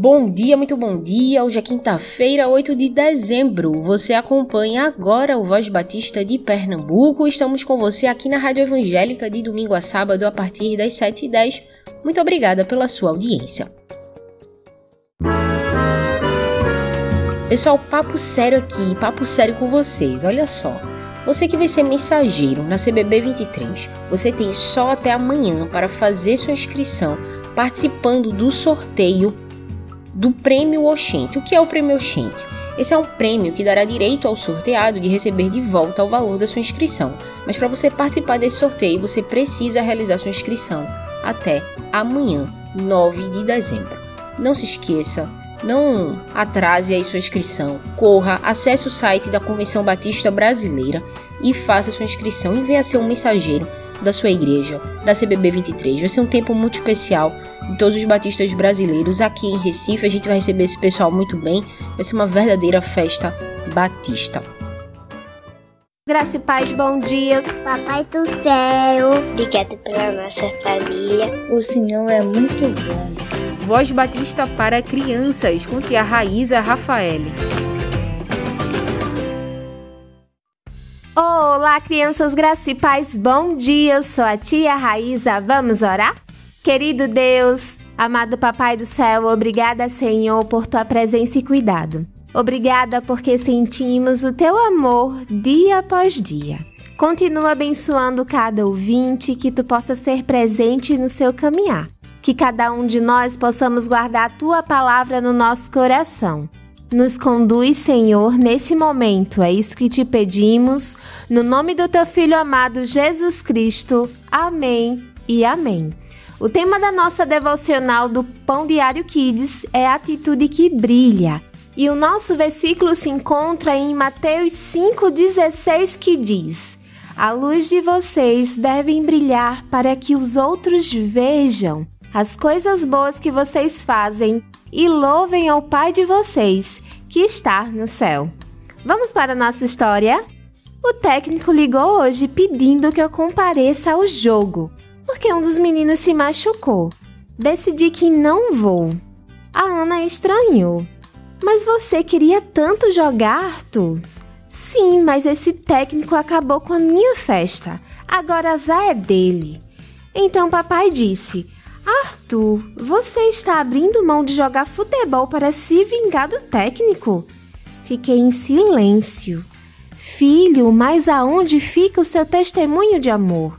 Bom dia, muito bom dia. Hoje é quinta-feira, 8 de dezembro. Você acompanha agora o Voz Batista de Pernambuco. Estamos com você aqui na Rádio Evangélica de domingo a sábado a partir das 7h10 muito obrigada pela sua audiência. Pessoal, papo sério aqui, papo sério com vocês. Olha só. Você que vai ser mensageiro na CBB 23, você tem só até amanhã para fazer sua inscrição participando do sorteio do Prêmio Oxente. O que é o Prêmio Oxente? Esse é um prêmio que dará direito ao sorteado de receber de volta o valor da sua inscrição. Mas para você participar desse sorteio, você precisa realizar sua inscrição até amanhã, 9 de dezembro. Não se esqueça, não atrase aí sua inscrição. Corra, acesse o site da Convenção Batista Brasileira e faça sua inscrição e venha ser um mensageiro da sua igreja, da CBB 23. Vai ser um tempo muito especial de todos os batistas brasileiros aqui em Recife. A gente vai receber esse pessoal muito bem. Vai ser uma verdadeira festa batista. Graça e paz, bom dia. Papai do céu, obrigado pela nossa família. O Senhor é muito bom. Voz Batista para crianças, com tia Raíza Rafael. Olá, crianças, paz, bom dia. Eu sou a tia Raíza. Vamos orar? Querido Deus, amado Papai do céu, obrigada, Senhor, por tua presença e cuidado. Obrigada porque sentimos o teu amor dia após dia. Continua abençoando cada ouvinte, que tu possa ser presente no seu caminhar. Que cada um de nós possamos guardar a tua palavra no nosso coração. Nos conduz, Senhor, nesse momento. É isso que te pedimos. No nome do teu filho amado Jesus Cristo. Amém e amém. O tema da nossa devocional do Pão Diário Kids é a atitude que brilha. E o nosso versículo se encontra em Mateus 5,16 que diz: A luz de vocês deve brilhar para que os outros vejam as coisas boas que vocês fazem e louvem ao Pai de vocês que está no céu. Vamos para a nossa história? O técnico ligou hoje pedindo que eu compareça ao jogo, porque um dos meninos se machucou. Decidi que não vou. A Ana estranhou. Mas você queria tanto jogar, Arthur? Sim, mas esse técnico acabou com a minha festa. Agora a Zá é dele. Então papai disse: Arthur, você está abrindo mão de jogar futebol para se vingar do técnico? Fiquei em silêncio. Filho, mas aonde fica o seu testemunho de amor?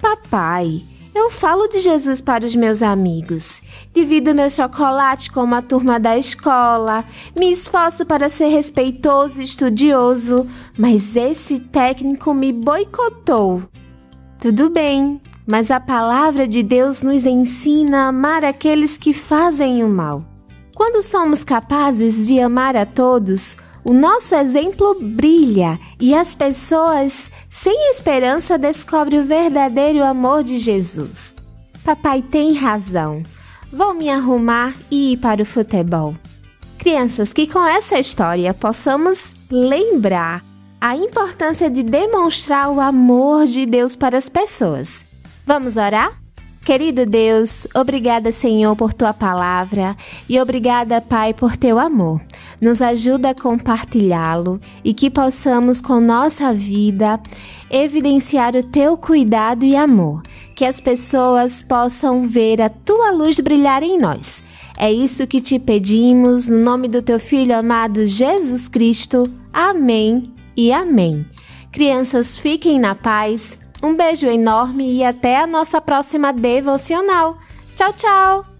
Papai, eu falo de Jesus para os meus amigos. Divido meu chocolate com a turma da escola. Me esforço para ser respeitoso e estudioso. Mas esse técnico me boicotou. Tudo bem, mas a palavra de Deus nos ensina a amar aqueles que fazem o mal. Quando somos capazes de amar a todos, o nosso exemplo brilha e as pessoas sem esperança descobrem o verdadeiro amor de Jesus. Papai tem razão. Vou me arrumar e ir para o futebol. Crianças, que com essa história possamos lembrar a importância de demonstrar o amor de Deus para as pessoas. Vamos orar? Querido Deus, obrigada, Senhor, por tua palavra e obrigada, Pai, por teu amor. Nos ajuda a compartilhá-lo e que possamos, com nossa vida, evidenciar o teu cuidado e amor. Que as pessoas possam ver a tua luz brilhar em nós. É isso que te pedimos, no nome do teu Filho amado Jesus Cristo. Amém e amém. Crianças, fiquem na paz. Um beijo enorme e até a nossa próxima devocional. Tchau, tchau!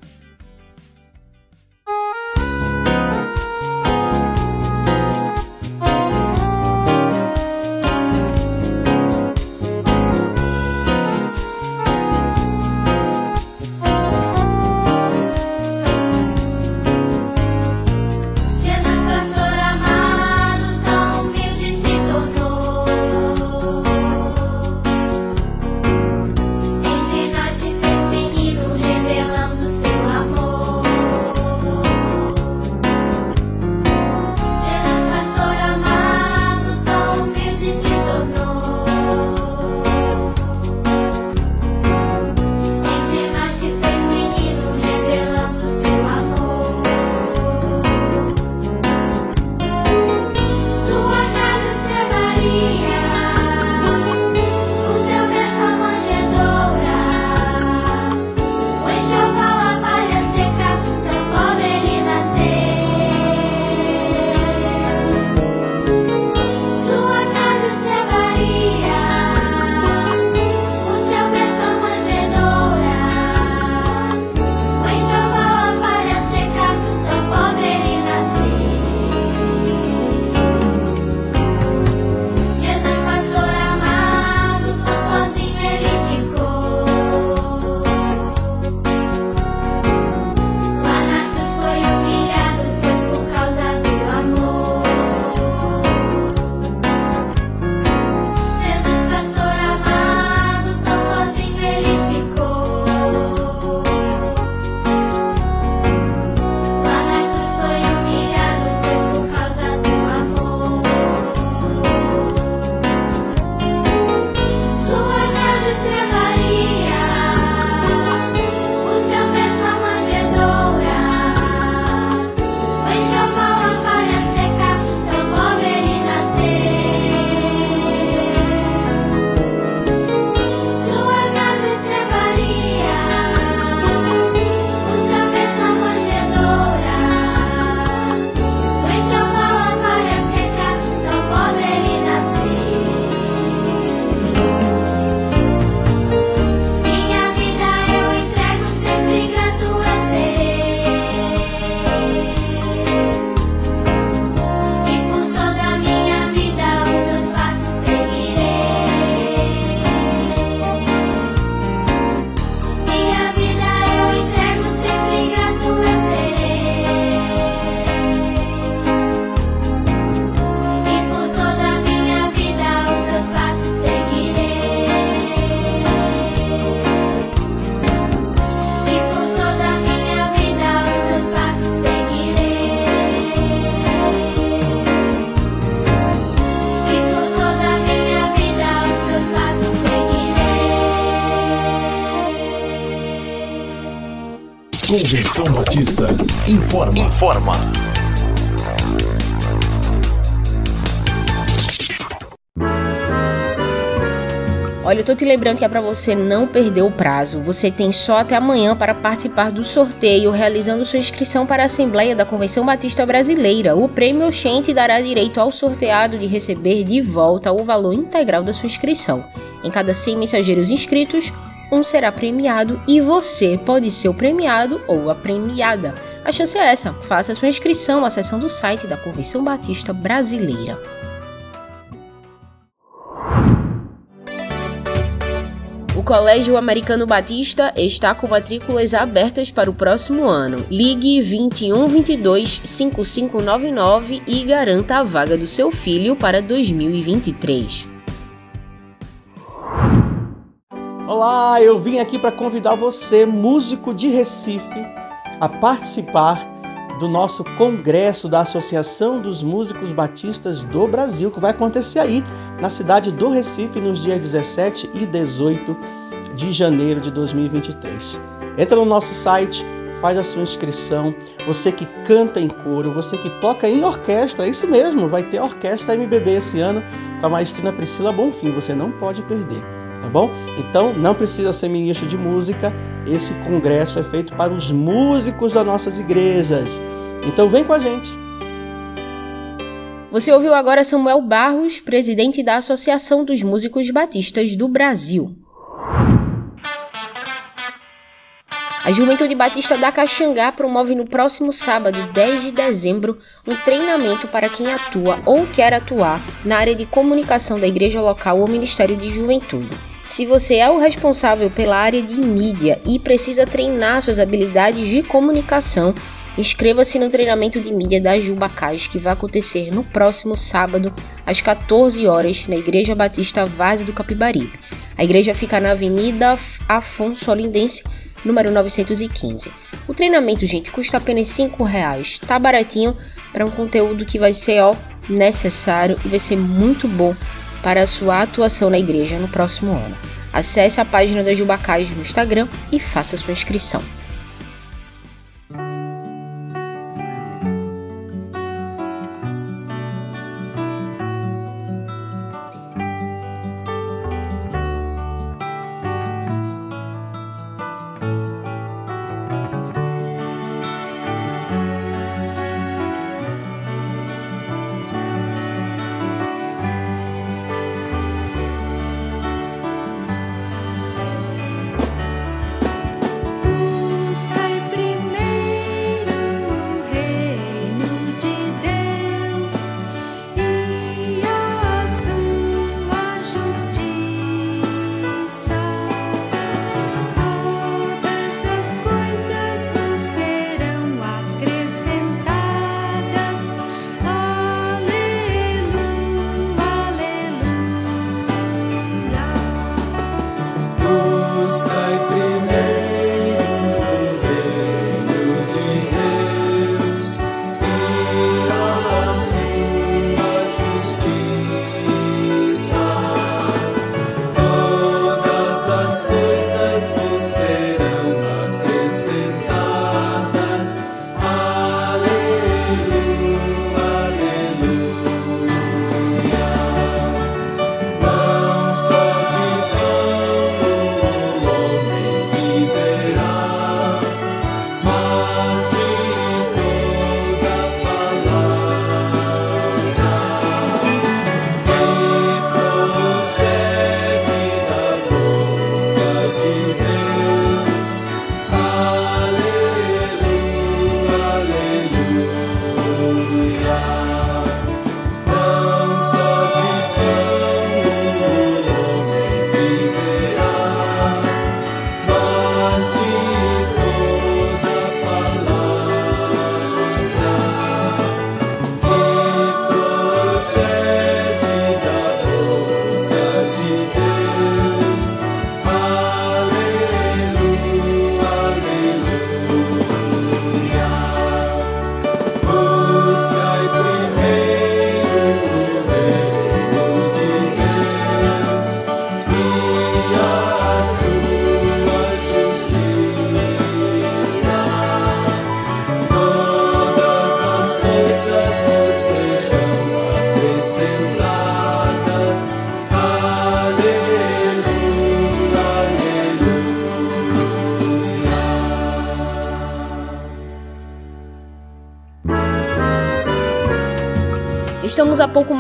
Informa. Informa. Olha, eu tô te lembrando que é para você não perder o prazo. Você tem só até amanhã para participar do sorteio, realizando sua inscrição para a Assembleia da Convenção Batista Brasileira. O prêmio Oxente dará direito ao sorteado de receber de volta o valor integral da sua inscrição. Em cada 100 mensageiros inscritos, um será premiado e você pode ser o premiado ou a premiada. A chance é essa. Faça sua inscrição acessando o site da Convenção Batista Brasileira. O Colégio Americano Batista está com matrículas abertas para o próximo ano. Ligue 2122 5599 e garanta a vaga do seu filho para 2023. Olá, eu vim aqui para convidar você, músico de Recife, a participar do nosso congresso da Associação dos Músicos Batistas do Brasil, que vai acontecer aí na cidade do Recife nos dias 17 e 18 de janeiro de 2023. Entra no nosso site, faz a sua inscrição. Você que canta em coro, você que toca em orquestra, é isso mesmo, vai ter orquestra MBB esse ano com a maestrina Priscila Bonfim, você não pode perder, tá bom? Então não precisa ser ministro de música, esse congresso é feito para os músicos das nossas igrejas. Então vem com a gente. Você ouviu agora Samuel Barros, presidente da Associação dos Músicos Batistas do Brasil. A Juventude Batista da Caxangá promove no próximo sábado, 10 de dezembro, um treinamento para quem atua ou quer atuar na área de comunicação da igreja local ou Ministério de Juventude. Se você é o responsável pela área de mídia e precisa treinar suas habilidades de comunicação, inscreva-se no treinamento de mídia da Jubacais, que vai acontecer no próximo sábado, às 14 horas, na Igreja Batista Vaz do Capibaribe. A igreja fica na Avenida Afonso Olindense, número 915. O treinamento, gente, custa apenas R$ reais. Tá baratinho para um conteúdo que vai ser ó, necessário e vai ser muito bom para a sua atuação na igreja no próximo ano. Acesse a página da Jubacais no Instagram e faça sua inscrição.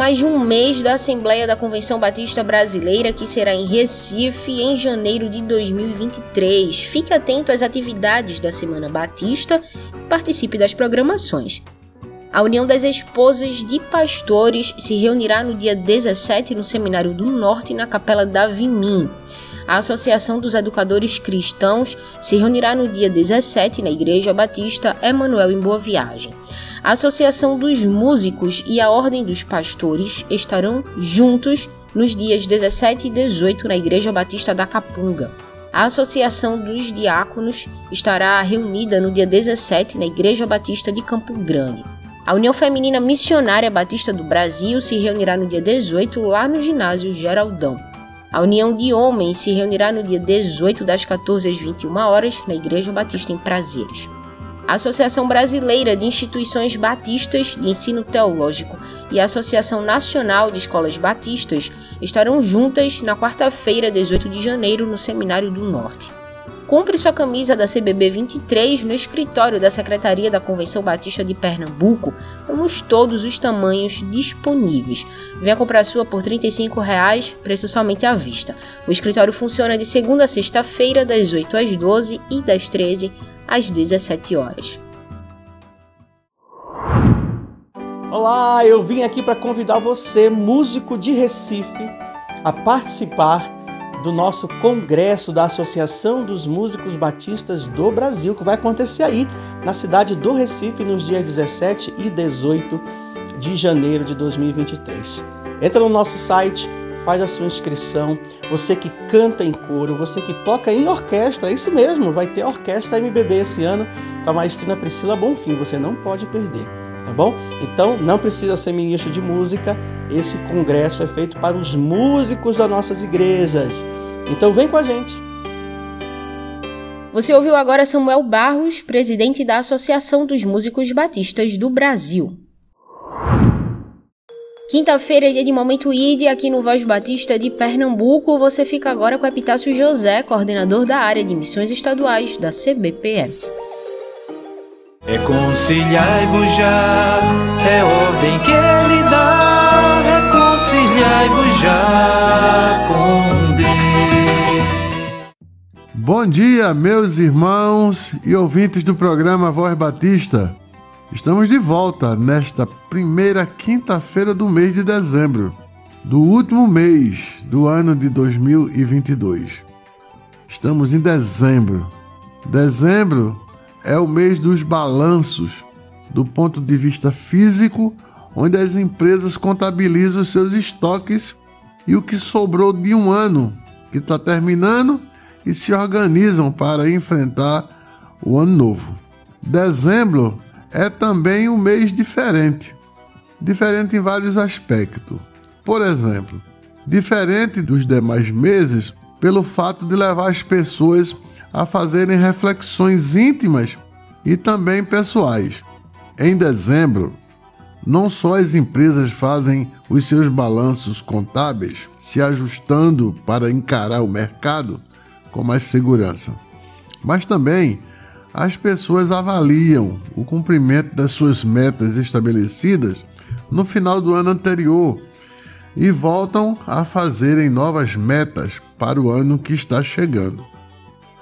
Mais de um mês da Assembleia da Convenção Batista Brasileira, que será em Recife em janeiro de 2023. Fique atento às atividades da Semana Batista e participe das programações. A União das Esposas de Pastores se reunirá no dia 17 no Seminário do Norte, na Capela da Vimim. A Associação dos Educadores Cristãos se reunirá no dia 17 na Igreja Batista Emanuel em Boa Viagem. A Associação dos Músicos e a Ordem dos Pastores estarão juntos nos dias 17 e 18 na Igreja Batista da Capunga. A Associação dos Diáconos estará reunida no dia 17 na Igreja Batista de Campo Grande. A União Feminina Missionária Batista do Brasil se reunirá no dia 18 lá no ginásio Geraldão. A União de Homens se reunirá no dia 18 das 14 às 21 horas na Igreja Batista em Prazeres. A Associação Brasileira de Instituições Batistas de Ensino Teológico e a Associação Nacional de Escolas Batistas estarão juntas na quarta-feira, 18 de janeiro, no Seminário do Norte. Compre sua camisa da CBB 23 no escritório da Secretaria da Convenção Batista de Pernambuco. Temos todos os tamanhos disponíveis. Venha comprar sua por 35 reais, preço somente à vista. O escritório funciona de segunda a sexta-feira, das 8 às 12 e das 13 às 17 horas. Olá, eu vim aqui para convidar você, músico de Recife, a participar do nosso congresso da Associação dos Músicos Batistas do Brasil, que vai acontecer aí na cidade do Recife nos dias 17 e 18 de janeiro de 2023. Entra no nosso site, faz a sua inscrição. Você que canta em coro, você que toca em orquestra, é isso mesmo, vai ter orquestra MBB esse ano, com a maestrina Priscila Bonfim, você não pode perder, tá bom? Então não precisa ser ministro de música, esse congresso é feito para os músicos das nossas igrejas. Então vem com a gente. Você ouviu agora Samuel Barros, presidente da Associação dos Músicos Batistas do Brasil. Quinta-feira é dia de Momento ID aqui no Voz Batista de Pernambuco. Você fica agora com Epitácio José, coordenador da área de missões estaduais da CBPE. Reconciliai-vos já, é ordem que ele dá. Reconciliai-vos já com Deus. Bom dia, meus irmãos e ouvintes do programa Voz Batista. Estamos de volta nesta primeira quinta-feira do mês de dezembro, do último mês do ano de 2022. Estamos em dezembro. Dezembro é o mês dos balanços, do ponto de vista físico, onde as empresas contabilizam os seus estoques e o que sobrou de um ano que está terminando e se organizam para enfrentar o ano novo. Dezembro é também um mês diferente, diferente em vários aspectos. Por exemplo, diferente dos demais meses pelo fato de levar as pessoas a fazerem reflexões íntimas e também pessoais. Em dezembro, não só as empresas fazem os seus balanços contábeis, se ajustando para encarar o mercado com mais segurança, mas também as pessoas avaliam o cumprimento das suas metas estabelecidas no final do ano anterior e voltam a fazerem novas metas para o ano que está chegando.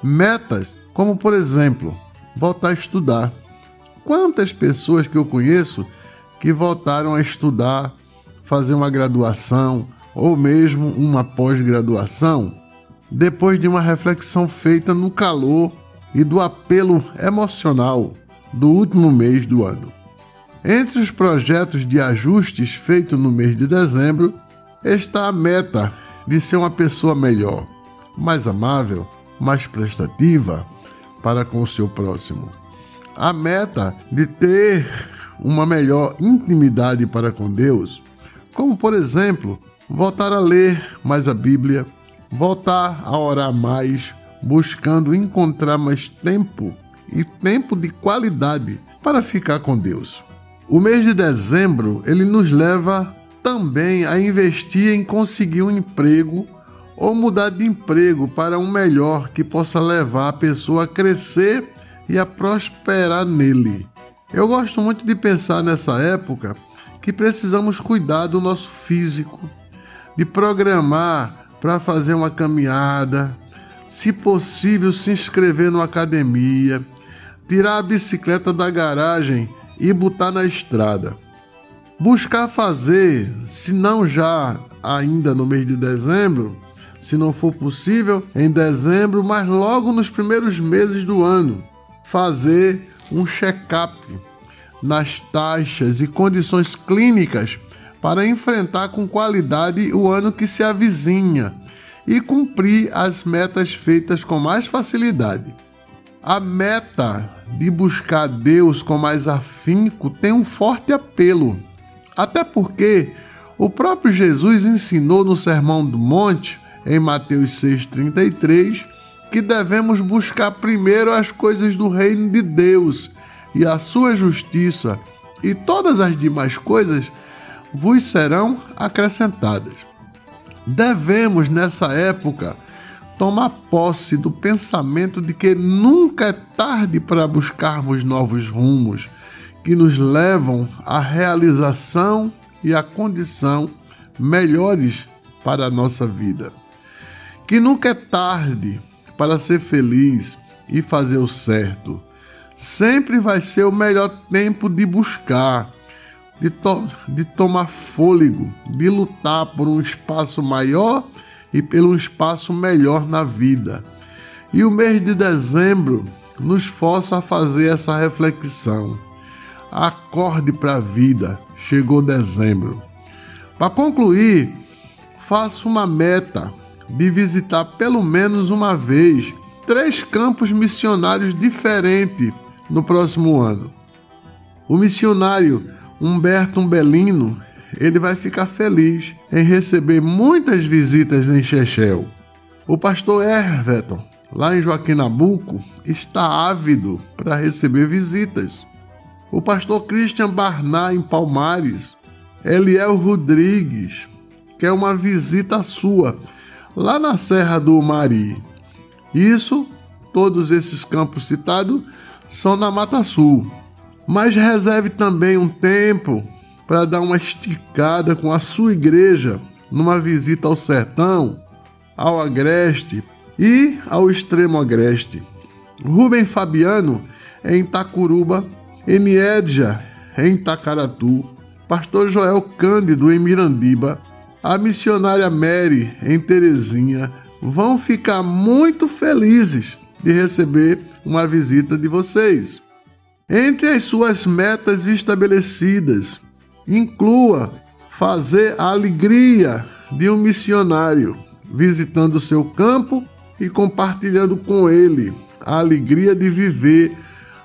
Metas como, por exemplo, voltar a estudar. Quantas pessoas que eu conheço que voltaram a estudar, fazer uma graduação ou mesmo uma pós-graduação, depois de uma reflexão feita no calor e do apelo emocional do último mês do ano. Entre os projetos de ajustes feitos no mês de dezembro está a meta de ser uma pessoa melhor, mais amável, mais prestativa para com o seu próximo. A meta de ter uma melhor intimidade para com Deus, como por exemplo, voltar a ler mais a Bíblia, voltar a orar mais, buscando encontrar mais tempo e tempo de qualidade para ficar com Deus. O mês de dezembro, ele nos leva também a investir em conseguir um emprego ou mudar de emprego para um melhor que possa levar a pessoa a crescer e a prosperar nele. Eu gosto muito de pensar nessa época que precisamos cuidar do nosso físico, de programar para fazer uma caminhada, se possível, se inscrever numa academia, tirar a bicicleta da garagem e botar na estrada. Buscar fazer, se não já ainda no mês de dezembro, se não for possível em dezembro, mas logo nos primeiros meses do ano, fazer um check-up nas taxas e condições clínicas para enfrentar com qualidade o ano que se avizinha e cumprir as metas feitas com mais facilidade. A meta de buscar Deus com mais afinco tem um forte apelo, até porque o próprio Jesus ensinou no Sermão do Monte, em Mateus 6,33, que devemos buscar primeiro as coisas do reino de Deus e a sua justiça, e todas as demais coisas vos serão acrescentadas. Devemos, nessa época, tomar posse do pensamento de que nunca é tarde para buscarmos novos rumos que nos levam à realização e à condição melhores para a nossa vida. Que nunca é tarde para ser feliz e fazer o certo. Sempre vai ser o melhor tempo de buscar de, to de tomar fôlego, de lutar por um espaço maior e pelo espaço melhor na vida. E o mês de dezembro nos força a fazer essa reflexão. Acorde para a vida, chegou dezembro. Para concluir, faça uma meta de visitar pelo menos uma vez três campos missionários diferentes no próximo ano. O missionário Humberto Umbelino, ele vai ficar feliz em receber muitas visitas em Chechel. O pastor Everton, lá em Joaquim Nabuco, está ávido para receber visitas. O pastor Christian Barná, em Palmares, Eliel Rodrigues, quer uma visita sua, lá na Serra do Mari. Isso, todos esses campos citados, são na Mata Sul mas reserve também um tempo para dar uma esticada com a sua igreja numa visita ao sertão, ao agreste e ao extremo agreste. Rubem Fabiano em Itacuruba, Eniedja em Itacaratu, Pastor Joel Cândido em Mirandiba, a missionária Mary em Terezinha vão ficar muito felizes de receber uma visita de vocês. Entre as suas metas estabelecidas, inclua fazer a alegria de um missionário, visitando seu campo e compartilhando com ele a alegria de viver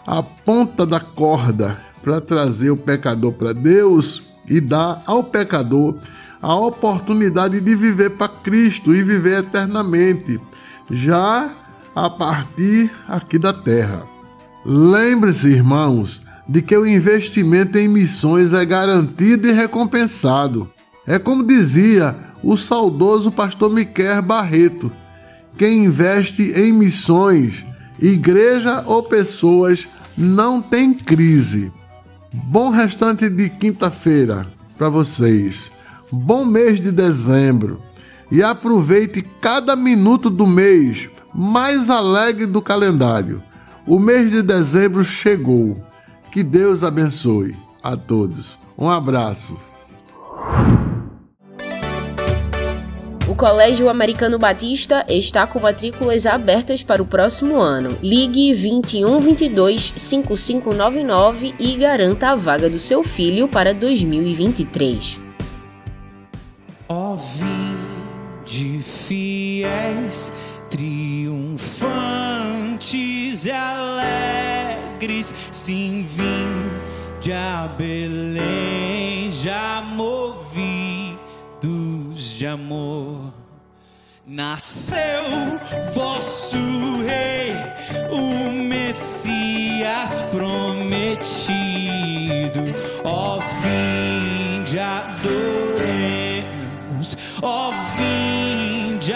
a ponta da corda para trazer o pecador para Deus e dar ao pecador a oportunidade de viver para Cristo e viver eternamente, já a partir aqui da terra. Lembre-se, irmãos, de que o investimento em missões é garantido e recompensado. É como dizia o saudoso pastor Miquel Barreto: quem investe em missões, igreja ou pessoas, não tem crise. Bom restante de quinta-feira para vocês. Bom mês de dezembro. E aproveite cada minuto do mês mais alegre do calendário. O mês de dezembro chegou. Que Deus abençoe a todos. Um abraço. O Colégio Americano Batista está com matrículas abertas para o próximo ano. Ligue 21 22 5599 e garanta a vaga do seu filho para 2023. Ó oh, de fiéis triunfantes e alegres, sim, vim de a Belém, já movidos de amor. Nasceu vosso rei, o Messias prometido, ó, vinde adoremos, ó, vinde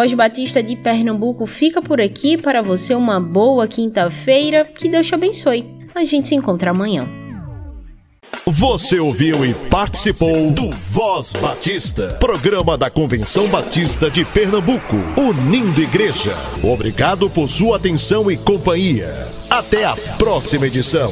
Voz Batista de Pernambuco fica por aqui para você uma boa quinta-feira. Que Deus te abençoe. A gente se encontra amanhã. Você ouviu e participou do Voz Batista, programa da Convenção Batista de Pernambuco, unindo igreja. Obrigado por sua atenção e companhia. Até a próxima edição.